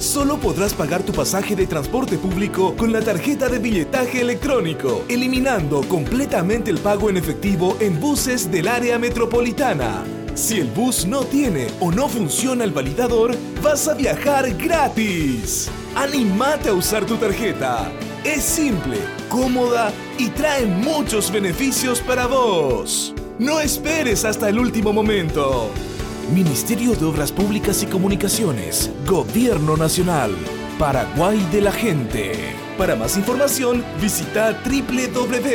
Solo podrás pagar tu pasaje de transporte público con la tarjeta de billetaje electrónico, eliminando completamente el pago en efectivo en buses del área metropolitana. Si el bus no tiene o no funciona el validador, vas a viajar gratis. ¡Animate a usar tu tarjeta! Es simple, cómoda y trae muchos beneficios para vos. No esperes hasta el último momento. Ministerio de Obras Públicas y Comunicaciones, Gobierno Nacional, Paraguay de la Gente. Para más información, visita www.mopc.gov.py.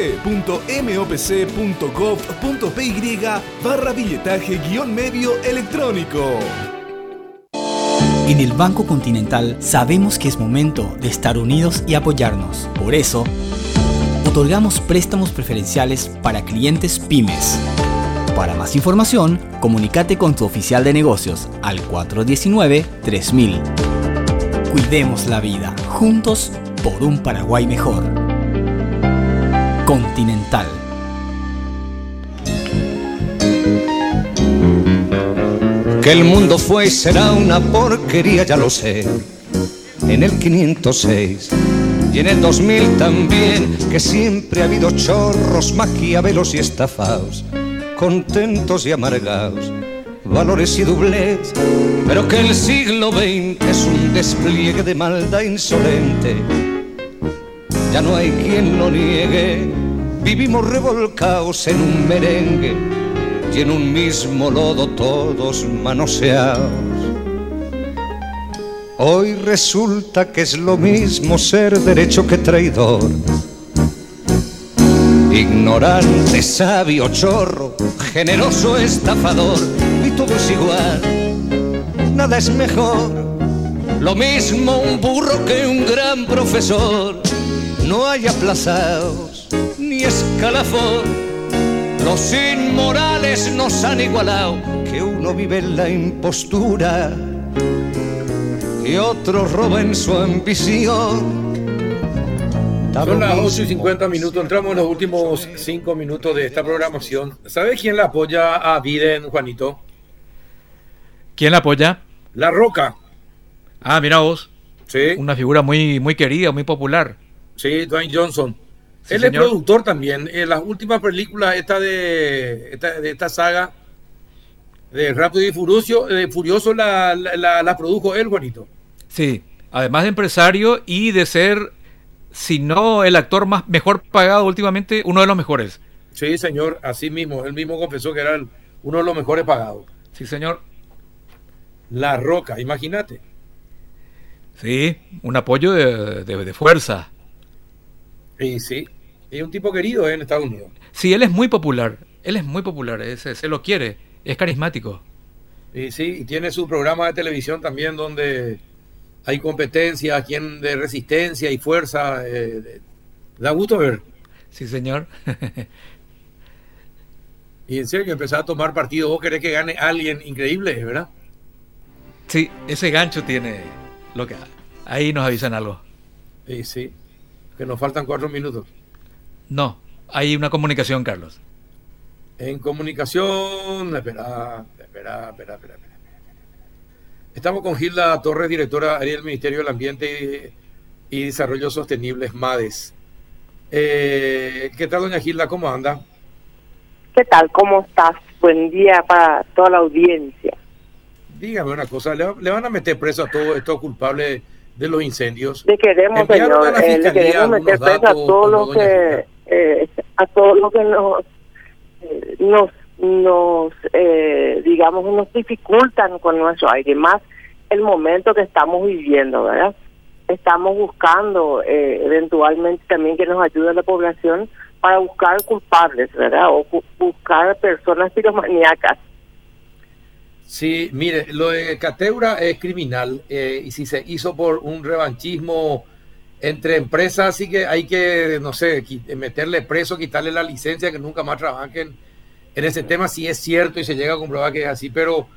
En el Banco Continental sabemos que es momento de estar unidos y apoyarnos. Por eso, otorgamos préstamos preferenciales para clientes pymes para más información, comunícate con tu oficial de negocios al 419-3000. Cuidemos la vida, juntos por un Paraguay mejor. Continental. Que el mundo fue y será una porquería, ya lo sé. En el 506 y en el 2000 también, que siempre ha habido chorros, maquiavelos y estafados contentos y amargados, valores y doblez, pero que el siglo XX es un despliegue de maldad insolente. Ya no hay quien lo niegue, vivimos revolcados en un merengue y en un mismo lodo todos manoseados. Hoy resulta que es lo mismo ser derecho que traidor Ignorante, sabio, chorro, generoso, estafador, y todo es igual, nada es mejor. Lo mismo un burro que un gran profesor, no hay aplazados ni escalafón. Los inmorales nos han igualado, que uno vive en la impostura y otro roba en su ambición son las 8 y 50 minutos, entramos en los últimos 5 minutos de esta programación. ¿Sabe quién la apoya a Biden, Juanito? ¿Quién la apoya? La Roca. Ah, mira vos. Sí. Una figura muy, muy querida, muy popular. Sí, Dwayne Johnson. Él es productor también. En las últimas películas esta de esta, de esta saga de Rápido y Furioso, eh, Furioso la, la, la produjo él, Juanito. Sí, además de empresario y de ser si no el actor más mejor pagado últimamente, uno de los mejores. Sí, señor, así mismo, él mismo confesó que era uno de los mejores pagados. Sí, señor. La Roca, imagínate. Sí, un apoyo de, fuerza. Y sí, es un tipo querido en Estados Unidos. Sí, él es muy popular, él es muy popular, se lo quiere, es carismático. Y sí, y tiene su programa de televisión también donde hay competencia, quien de resistencia y fuerza. Eh, da gusto ver. Sí, señor. y en serio, empezar a tomar partido. Vos querés que gane alguien increíble, ¿verdad? Sí, ese gancho tiene lo que ahí nos avisan algo. Sí, sí. Que nos faltan cuatro minutos. No, hay una comunicación, Carlos. En comunicación, espera, espera, espera, espera. Estamos con Gilda Torres, directora del Ministerio del Ambiente y, Desarrollo Sostenible, MADES. Eh, ¿Qué tal, doña Gilda? ¿Cómo anda? ¿Qué tal? ¿Cómo estás? Buen día para toda la audiencia. Dígame una cosa, ¿le, van a meter preso a todos estos culpables de los incendios? Le queremos, señor, eh, le queremos meter preso a todos los que, eh, a todos los que nos, nos nos, eh, digamos, nos dificultan con nuestro aire, más el momento que estamos viviendo, ¿verdad? Estamos buscando eh, eventualmente también que nos ayude la población para buscar culpables, ¿verdad? O buscar personas piromaníacas. Sí, mire, lo de Cateura es criminal eh, y si se hizo por un revanchismo entre empresas, así que hay que, no sé, meterle preso, quitarle la licencia, que nunca más trabajen en ese tema sí es cierto y se llega a comprobar que es así, pero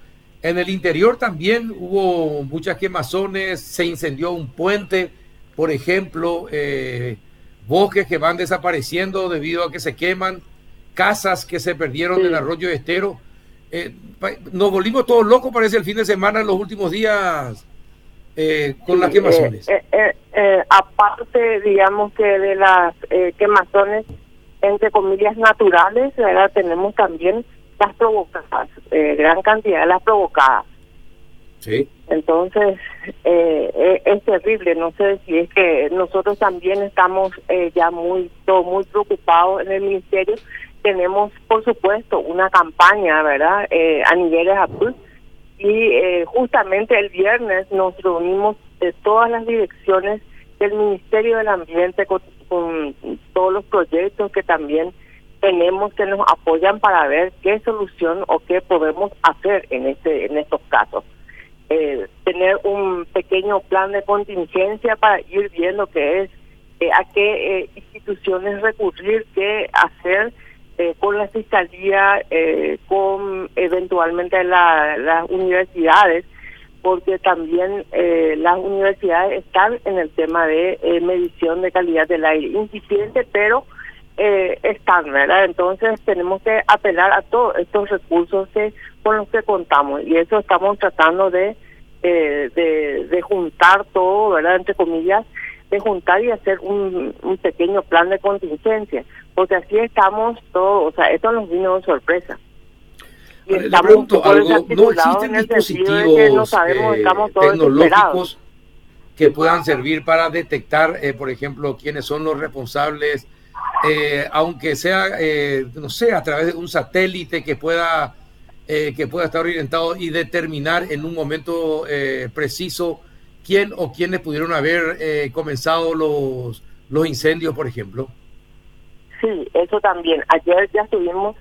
en el interior también hubo muchas quemazones, se incendió un puente, por ejemplo, eh, bosques que van desapareciendo debido a que se queman, casas que se perdieron en el arroyo estero. Eh, nos volvimos todos locos, parece el fin de semana, en los últimos días, con las quemazones. aparte, digamos que de las quemazones, entre comillas, naturales, ¿verdad? tenemos también las provocadas, gran cantidad de las provocadas. Sí. Entonces, eh, eh, es terrible, no sé si es que nosotros también estamos eh, ya muy, muy preocupados en el ministerio. Tenemos, por supuesto, una campaña, ¿verdad?, eh, a niveles de y justamente el viernes nos reunimos de todas las direcciones del Ministerio del Ambiente con, todos los proyectos que también tenemos que nos apoyan para ver qué solución o qué podemos hacer en este en estos casos. Eh, tener un pequeño plan de contingencia para ir viendo qué es, eh, a qué eh, instituciones recurrir, qué hacer eh, con la fiscalía, con eventualmente las universidades, porque también las universidades están en el tema de medición de calidad del aire, incipiente, pero están, ¿verdad? Entonces tenemos que apelar a todos estos recursos que con los que contamos y eso estamos tratando de, eh, de, juntar todo, ¿verdad? Entre comillas, de juntar y hacer un, un pequeño plan de contingencia, porque así estamos todos, o sea, esto nos vino de sorpresa. Y estamos algo, no existen dispositivos eh, tecnológicos que puedan servir para detectar, eh, por ejemplo, quiénes son los responsables, eh, aunque sea, eh, no sé, a través de un satélite que pueda eh, que pueda estar orientado y determinar en un momento preciso quién o quiénes pudieron haber eh, comenzado los, los incendios, por ejemplo. Sí, eso también. Ayer ya estuvimos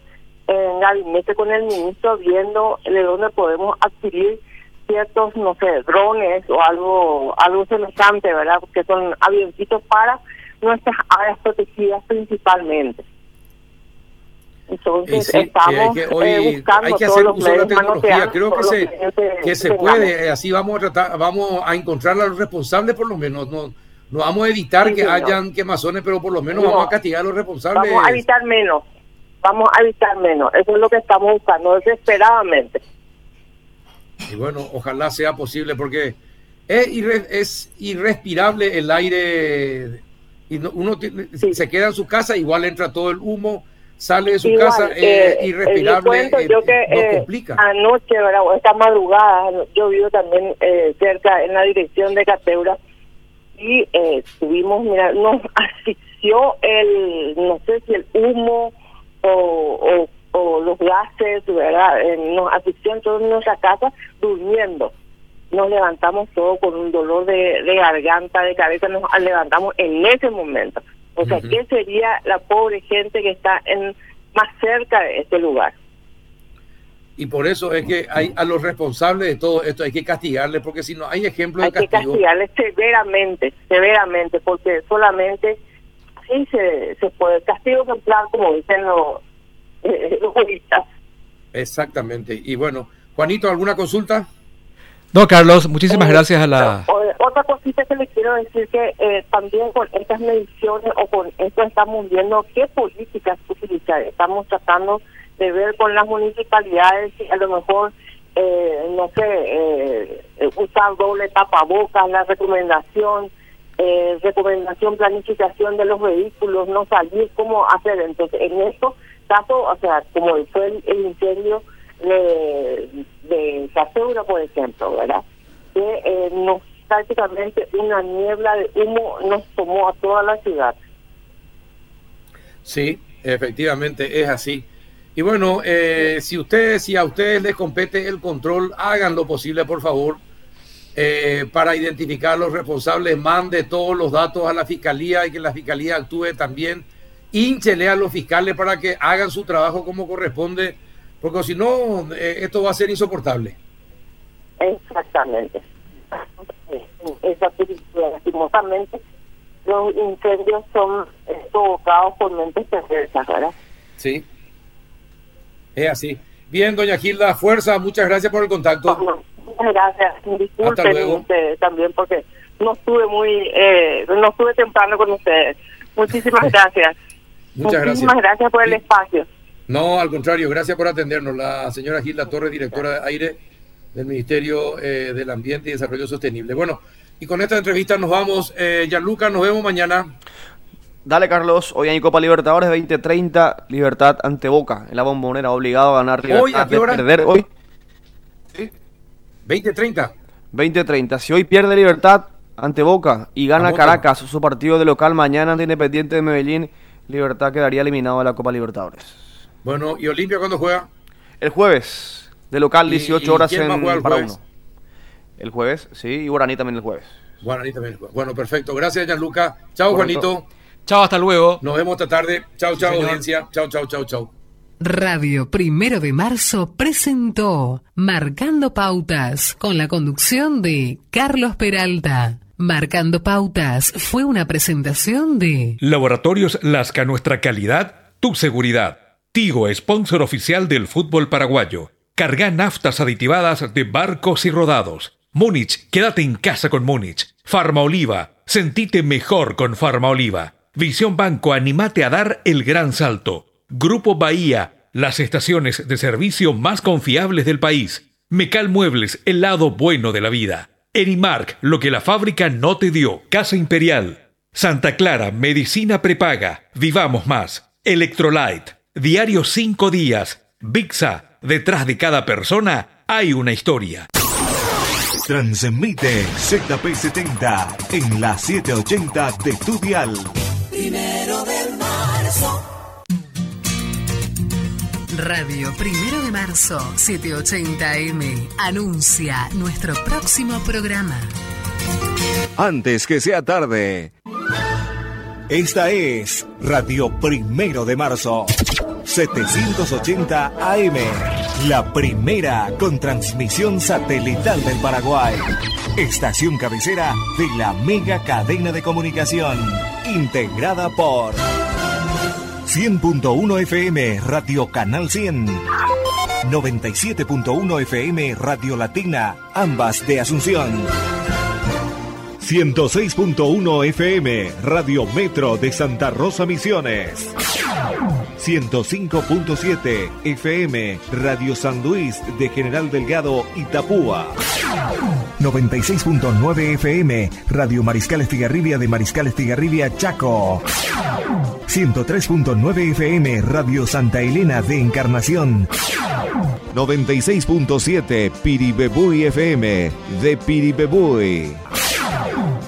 en gabinete con el ministro viendo de dónde podemos adquirir ciertos, no sé, drones o algo algo semejante, ¿verdad? Que son avioncitos para nuestras áreas protegidas principalmente. Entonces estamos que hoy hay que hacer uso de la tecnología. Creo que se, que se puede. Así vamos a tratar, vamos a encontrar a los responsables por lo menos. No, no vamos a evitar que hayan quemazones, pero por lo menos vamos a castigar a los responsables. Vamos a evitar menos. Vamos a evitar menos. Eso es lo que estamos buscando desesperadamente. Y bueno, ojalá sea posible porque es, es irrespirable el aire y uno se queda en su casa, igual entra todo el humo sale de su casa eh, eh irrespirable, eh, yo que, eh, complica. Anoche, esta madrugada, yo vivo también cerca en la dirección de Cateura y estuvimos, mira, nos asfixió el, no sé si el humo o, o, los gases, ¿verdad? nos asfixió en toda nuestra casa durmiendo. Nos levantamos todo con un dolor de, de garganta, de cabeza, nos levantamos en ese momento. O sea, ¿qué sería la pobre gente que está en más cerca de este lugar? Y por eso es que hay a los responsables de todo esto hay que castigarles, porque si no hay ejemplos de castigo. Hay que castigarles severamente, severamente, porque solamente así se, se puede. Castigo ejemplar, como dicen los, eh, los juristas. Exactamente. Y bueno, Juanito, ¿alguna consulta? No, Carlos, muchísimas eh, gracias a la... Otra cosita que les quiero decir que eh, también con estas mediciones o con esto estamos viendo qué políticas utilizar. Estamos tratando de ver con las municipalidades si a lo mejor, eh, no sé, usar doble tapabocas, la recomendación, recomendación, planificación de los vehículos, no salir, cómo hacer. Entonces, en estos casos, o sea, como fue el incendio de, de Caseura, por ejemplo, ¿verdad? Que eh, nos prácticamente una niebla de humo nos tomó a toda la ciudad. Sí, efectivamente es así. Y bueno, eh, si ustedes, si a ustedes les compete el control, hagan lo posible, por favor, eh, para identificar a los responsables, mande todos los datos a la fiscalía y que la fiscalía actúe también. Hínchele a los fiscales para que hagan su trabajo como corresponde porque si no, eh, esto va a ser insoportable. Exactamente. Lastimosamente, los incendios son provocados por mentes perversas, ¿verdad? Sí, es así. Bien, doña Gilda, fuerza, muchas gracias por el contacto. Muchas gracias. Disculpen también porque no estuve muy, eh, no estuve temprano con ustedes. Muchísimas gracias. Muchas Muchísimas gracias por el espacio. No, al contrario, gracias por atendernos. La señora Gilda Torres, directora de aire del Ministerio eh, del Ambiente y Desarrollo Sostenible. Bueno, y con esta entrevista nos vamos. Eh, Gianluca, nos vemos mañana. Dale, Carlos. Hoy hay Copa Libertadores 2030, Libertad ante Boca. En la bombonera, obligado a ganar Libertad. ¿Hoy a qué hora? perder hoy. ¿Sí? 2030. 2030. Si hoy pierde Libertad ante Boca y gana Caracas su partido de local mañana ante Independiente de Medellín, Libertad quedaría eliminado de la Copa Libertadores. Bueno, ¿y Olimpia cuándo juega? El jueves, de local, 18 horas en el para uno. El jueves, sí, y Guaraní también el jueves. Guaraní también Bueno, perfecto. Gracias, Gianluca. Chao, Juanito. Chao, hasta luego. Nos vemos esta tarde. Chao, chao, audiencia. Chao, chao, chao, chao. Radio Primero de Marzo presentó Marcando Pautas con la conducción de Carlos Peralta. Marcando Pautas fue una presentación de Laboratorios Lasca Nuestra Calidad, Tu Seguridad. Tigo, sponsor oficial del fútbol paraguayo. Carga naftas aditivadas de barcos y rodados. Múnich, quédate en casa con Múnich. Farma Oliva, sentite mejor con Farma Oliva. Visión Banco, animate a dar el gran salto. Grupo Bahía, las estaciones de servicio más confiables del país. Mecal Muebles, el lado bueno de la vida. Erimark, lo que la fábrica no te dio. Casa Imperial. Santa Clara, medicina prepaga. Vivamos más. Electrolyte. Diario 5 días. VIXA. Detrás de cada persona hay una historia. Transmite ZP70 en la 780 de tu Primero Radio Primero de Marzo, 780M, anuncia nuestro próximo programa. Antes que sea tarde. Esta es Radio Primero de Marzo, 780 AM, la primera con transmisión satelital del Paraguay. Estación cabecera de la mega cadena de comunicación, integrada por... 100.1 FM Radio Canal 100. 97.1 FM Radio Latina, ambas de Asunción. 106.1 FM Radio Metro de Santa Rosa Misiones. 105.7 FM Radio San Luis de General Delgado Itapúa. 96.9 FM Radio Mariscal Estigarribia de Mariscal Estigarribia Chaco. 103.9 FM Radio Santa Elena de Encarnación. 96.7 Piribebuy FM de Piribebuy.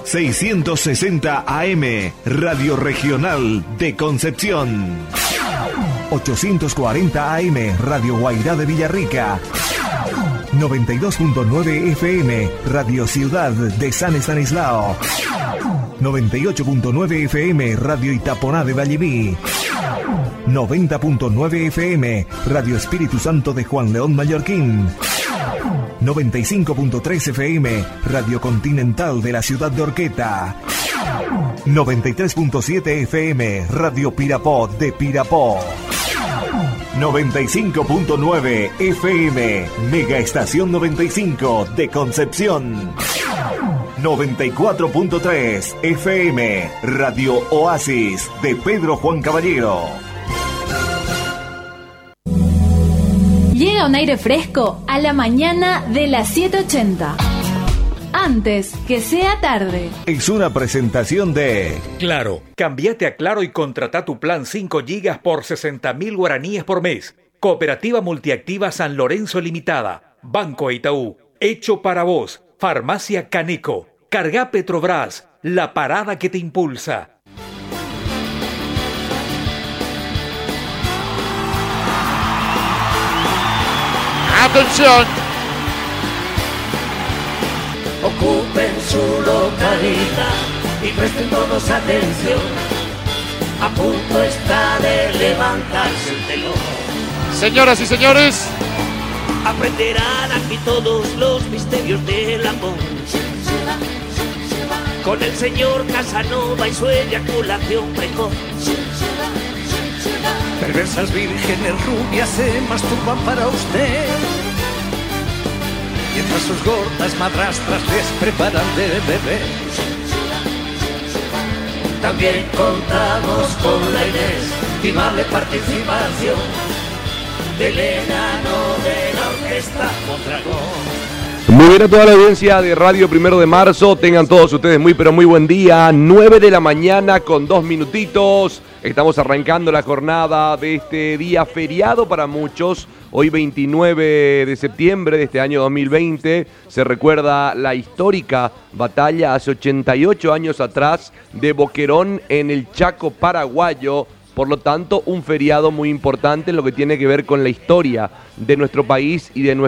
660 AM Radio Regional de Concepción. 840 AM Radio Guairá de Villarrica. 92.9 FM Radio Ciudad de San Estanislao. 98.9 FM Radio Itaponá de Valleví. 90.9 FM Radio Espíritu Santo de Juan León Mallorquín. 95.3 FM Radio Continental de la ciudad de Orqueta. 93.7 FM Radio Pirapó de Pirapó. 95.9 FM Mega Estación 95 de Concepción. 94.3 FM Radio Oasis de Pedro Juan Caballero. Llega un aire fresco a la mañana de las 7.80. Antes que sea tarde. Es una presentación de... Claro, cambiate a Claro y contrata tu plan 5 GB por 60 mil guaraníes por mes. Cooperativa Multiactiva San Lorenzo Limitada. Banco Itaú. Hecho para vos. Farmacia Caneco. Carga Petrobras, la parada que te impulsa. Atención. Ocupen su localidad y presten todos atención. A punto está de levantarse el telón. Señoras y señores, aprenderán aquí todos los misterios del amor con el señor Casanova y su eyaculación precoz. Perversas vírgenes rubias se masturban para usted. Mientras sus gordas madrastras les preparan de bebé. También contamos con la inestimable participación del enano de orquesta Mondragón Muy bien a toda la audiencia de Radio Primero de Marzo. Tengan todos ustedes muy pero muy buen día. 9 de la mañana con dos minutitos. Estamos arrancando la jornada de este día feriado para muchos. Hoy 29 de septiembre de este año 2020 se recuerda la histórica batalla hace 88 años atrás de Boquerón en el Chaco paraguayo. Por lo tanto, un feriado muy importante en lo que tiene que ver con la historia de nuestro país y de nuestro